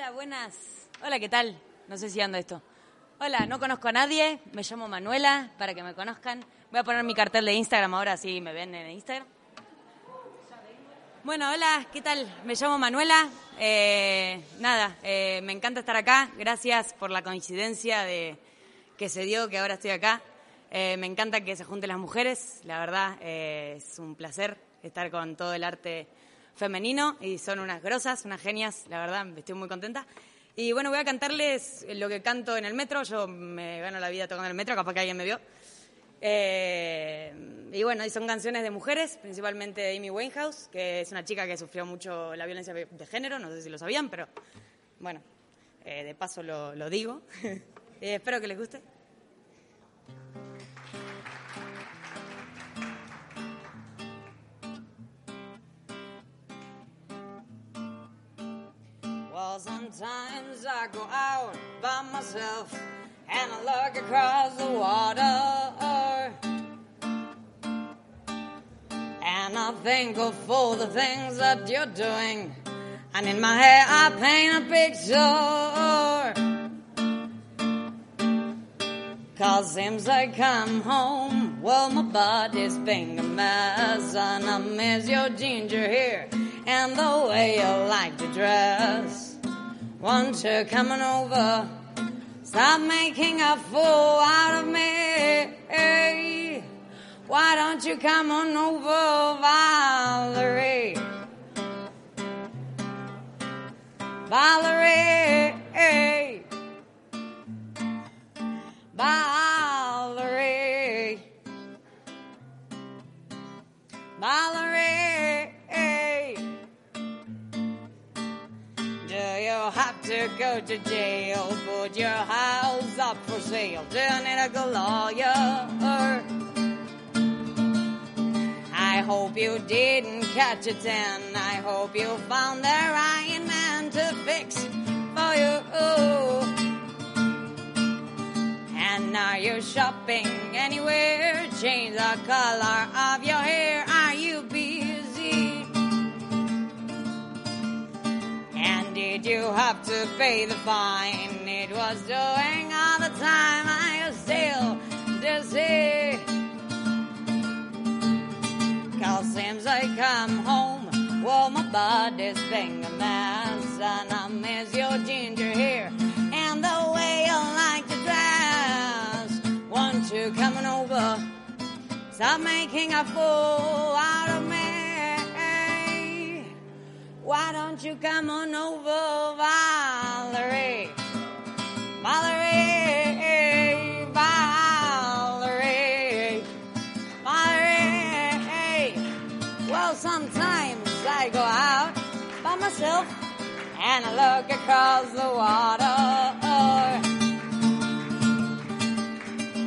Hola, buenas. Hola, ¿qué tal? No sé si ando esto. Hola, no conozco a nadie, me llamo Manuela, para que me conozcan. Voy a poner mi cartel de Instagram ahora, si me ven en Instagram. Bueno, hola, ¿qué tal? Me llamo Manuela. Eh, nada, eh, me encanta estar acá. Gracias por la coincidencia de que se dio que ahora estoy acá. Eh, me encanta que se junten las mujeres. La verdad, es un placer estar con todo el arte femenino y son unas grosas, unas genias. La verdad, estoy muy contenta. Y bueno, voy a cantarles lo que canto en el metro. Yo me gano la vida tocando en el metro, capaz que alguien me vio. Eh, y bueno, y son canciones de mujeres, principalmente de Amy Winehouse, que es una chica que sufrió mucho la violencia de género, no sé si lo sabían, pero bueno, eh, de paso lo, lo digo. Eh, espero que les guste. Sometimes I go out by myself and I look across the water. And I think of all the things that you're doing. And in my head, I paint a picture. Cause seems I come home, well, my body's being a mess. And I miss your ginger hair and the way you like to dress. Won't you come on over? Stop making a fool out of me. Why don't you come on over, Valerie? Valerie. Valerie. To jail? Put your house up for sale. Do you need a lawyer? I hope you didn't catch a ten. I hope you found the right man to fix for you. And are you're shopping anywhere? Change the color of your hair. Have to pay the fine? It was doing all the time. I was still dizzy. Cause since I come home, well, my body's been a mess. And I miss your ginger hair and the way you like to dress. Want you coming over? Stop making a fool out of me. Why don't you come on over, Valerie? Valerie, Valerie, Valerie. Well, sometimes I go out by myself and I look across the water.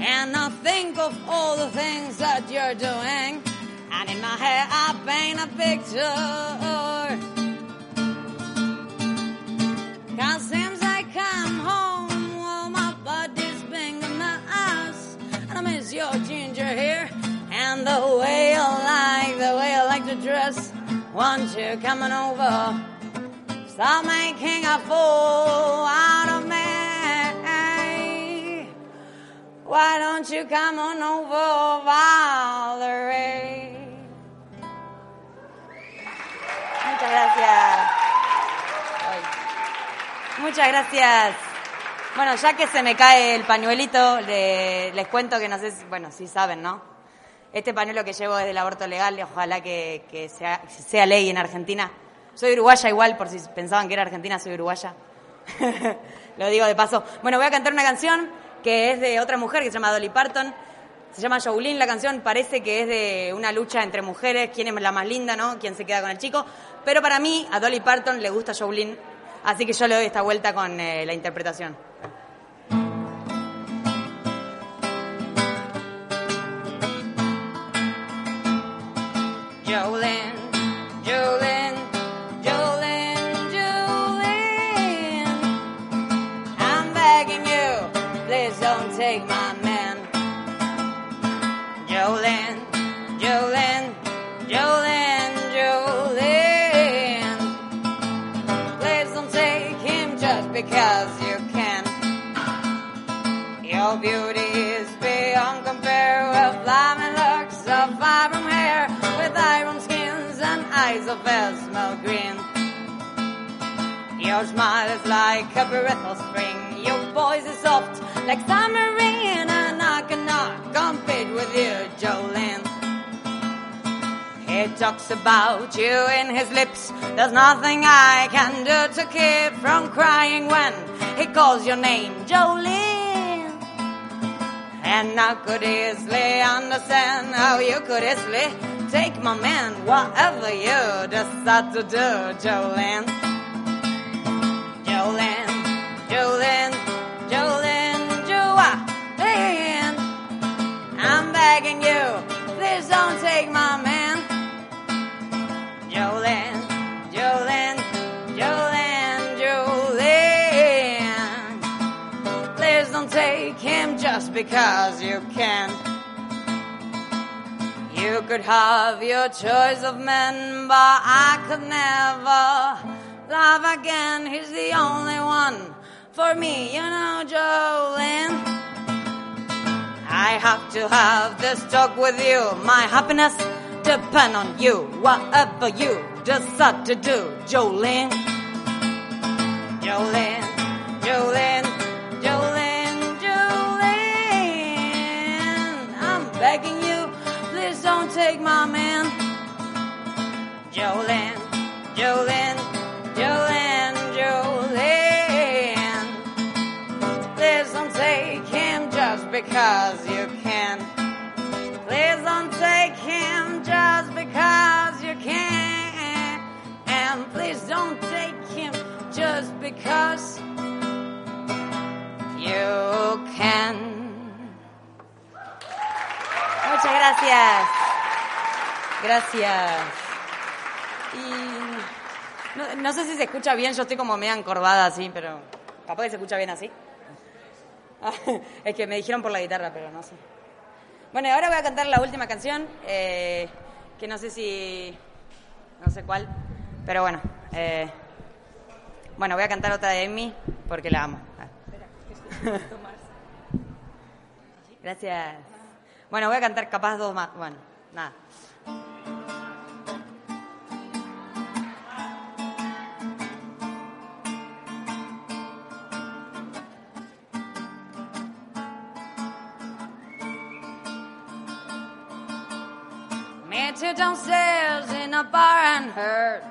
And I think of all the things that you're doing. And in my head, I paint a picture. The way you like, the way you like to dress. Want you coming over? Stop making a fool out of me. Why don't you come on over, Valerie? Muchas gracias. Ay. Muchas gracias. Bueno, ya que se me cae el pañuelito, le- les cuento que no sé, si, bueno, sí saben, ¿no? Este pañuelo que llevo es del aborto legal, ojalá que, sea ley en Argentina. Soy uruguaya igual, por si pensaban que era argentina, soy uruguaya. Lo digo de paso. Bueno, voy a cantar una canción que es de otra mujer que se llama Dolly Parton. Se llama Jolene la canción, parece que es de una lucha entre mujeres, quién es la más linda, ¿no? Quién se queda con el chico. Pero para mí, a Dolly Parton le gusta Jolene, así que yo le doy esta vuelta con eh, la interpretación. Jolene, Jolene, Jolene, Jolene. I'm begging you, please don't take my man. Jolene, Jolene, Jolene, Jolene. Please don't take him, just because you can. Your beauty is beyond compare with eyes of Esmeralda green. Your smile is like a breath of spring. Your voice is soft like summer rain, and I cannot compete with you, Jolene. He talks about you in his lips. There's nothing I can do to keep from crying when he calls your name, Jolene. And I could easily understand how you could easily take my man, whatever you decide to do, Jolene. Jolene, Jolene, Jolene, Jolene. I'm begging you, please don't take my man. Jolene, Jolene, Jolene, Jolene. Please don't take him just because you can. You could have your choice of men, but I could never love again. He's the only one for me, you know, Jolene. I have to have this talk with you. My happiness depend on you. Whatever you decide to do, Jolene. Jolene, Jolene, Jolene, Jolene, Jolene, Jolene. Please don't take him just because you can. Please don't take him just because you can. And please don't take him just because you can. Muchas gracias. Gracias. Y no, sé si se escucha bien, yo estoy como media encorvada así, pero capaz que se escucha bien así. es que me dijeron por la guitarra, pero no sé. Bueno, ahora voy a cantar la última canción, eh, que no sé si... no sé cuál, pero bueno. eh, bueno, voy a cantar otra de Amy, porque la amo. Ah. Gracias. Bueno, voy a cantar capaz dos más. Bueno, nada. Met you downstairs in a bar and heard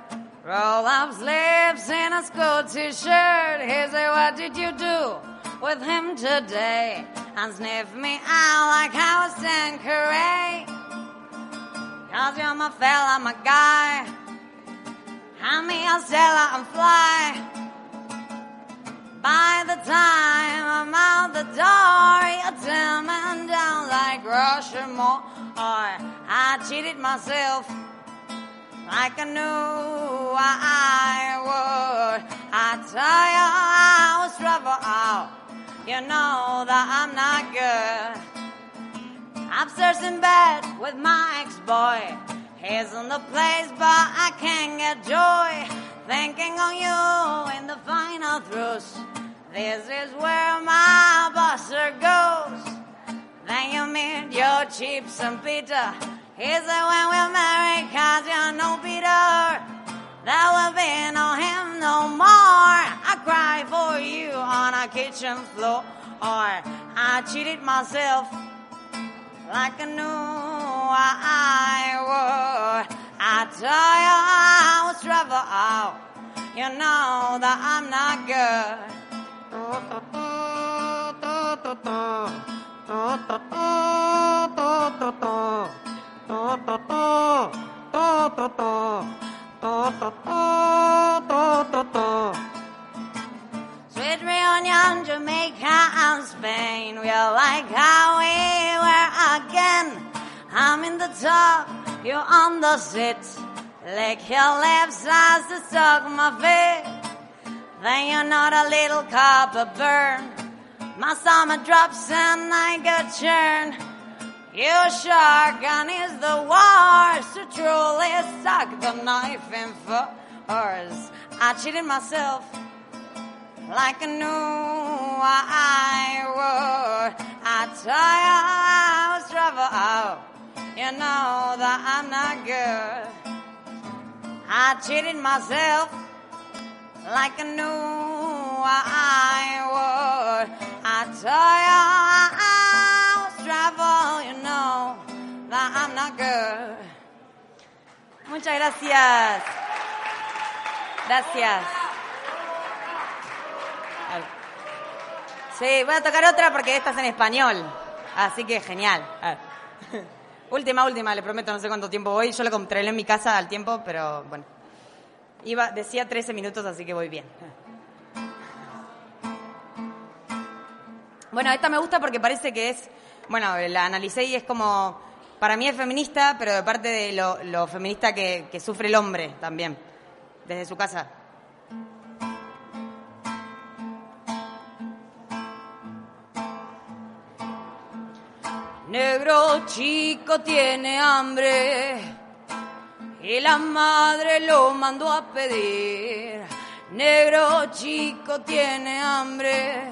roll up sleeves in a school t-shirt. He said, what did you do with him today? And sniff me out like I was Tanqueray. Cause you're my fella, my guy. Hand me a Stella and fly. By the time I'm out the door, you're tearing down like Rushmore. I cheated myself like I knew I would. I tell you, I was trouble out. You know that I'm not good. Upstairs in bed with my ex-boy. He's in the place, but I can't get joy. Thinking on you in the final throes. This is where my buster goes. Then you meet your cheap St. Peter. He said when we're married, cause you know Peter. There will be no him no more. I cry for you on a kitchen floor. Or I cheated myself like I knew I would. I tell you I was trouble out. You know that I'm not good. Sweet reunion, Jamaica and Spain. We are like how we were again. I'm in the top, you're on the seat. Lick your lips as to suck my feet. Then you're not a little copper burn. My summer drops and I get churn. Your shotgun is the worst to truly suck the knife in force. I cheated myself like I knew I would. I tell you I was trouble. Oh, you know that I'm not good. I cheated myself like I knew I would. I tell you I'm not good. Muchas gracias. Gracias. Sí, voy a tocar otra porque esta es en español. Así que genial. última, última, le prometo, no sé cuánto tiempo voy. Yo lo controlé en mi casa al tiempo, pero bueno. Iba, decía 13 minutos, así que voy bien. Bueno, esta me gusta porque parece que es, bueno, la analicé y es como, para mí es feminista, pero de parte de lo, feminista que sufre el hombre también, desde su casa. Negro chico tiene hambre y la madre lo mandó a pedir. Negro chico tiene hambre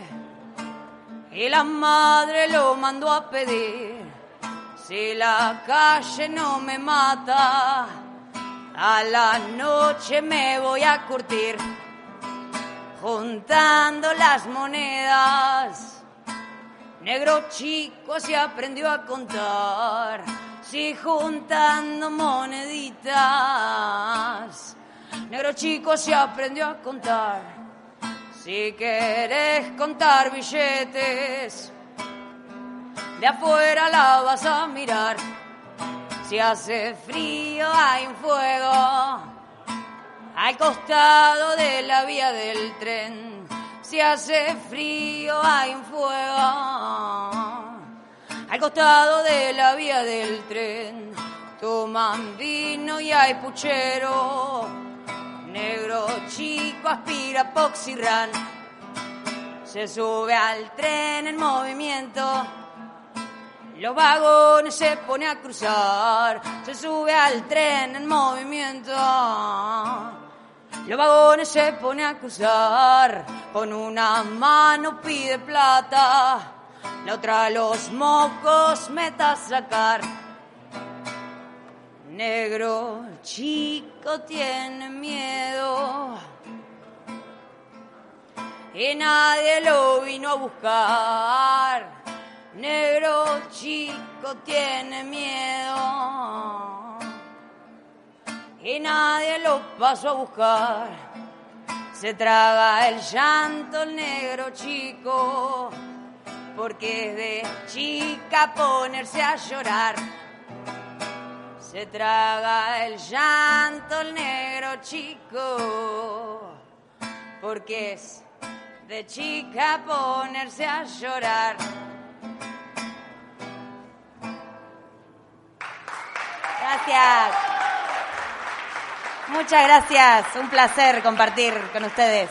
y la madre lo mandó a pedir. Si la calle no me mata, a la noche me voy a curtir juntando las monedas Negro chico se aprendió a contar, si juntando moneditas. Negro chico se aprendió a contar, si querés contar billetes, de afuera la vas a mirar. Si hace frío hay un fuego al costado de la vía del tren si hace frío hay un fuego al costado de la vía del tren. Toman vino y hay puchero. Negro chico aspira poxirran. Se sube al tren en movimiento. Los vagones se pone a cruzar. Se sube al tren en movimiento. Los vagones se pone a cruzar, con una mano pide plata, la otra los mocos meta a sacar. Negro chico tiene miedo y nadie lo vino a buscar. Negro chico tiene miedo y nadie lo pasó a buscar. Se traga el llanto el negro chico, porque es de chica ponerse a llorar. Se traga el llanto el negro chico, porque es de chica ponerse a llorar. Gracias. Muchas gracias, un placer compartir con ustedes.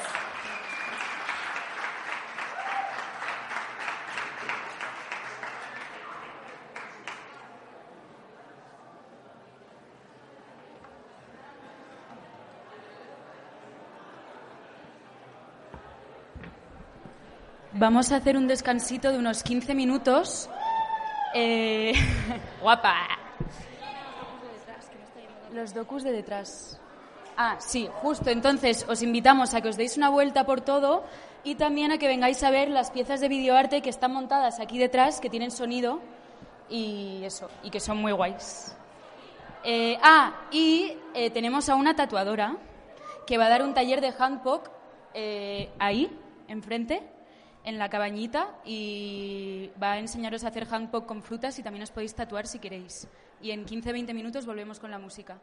Vamos a hacer un descansito de unos 15 minutos. Eh, guapa. Los docus de detrás. Ah, sí, justo. Entonces, os invitamos a que os deis una vuelta por todo y también a que vengáis a ver las piezas de videoarte que están montadas aquí detrás, que tienen sonido y eso, y que son muy guays. Eh, ah, y eh, tenemos a una tatuadora que va a dar un taller de handpok eh, ahí, enfrente, en la cabañita, y va a enseñaros a hacer handpok con frutas y también os podéis tatuar si queréis. Y en 15-20 minutos volvemos con la música.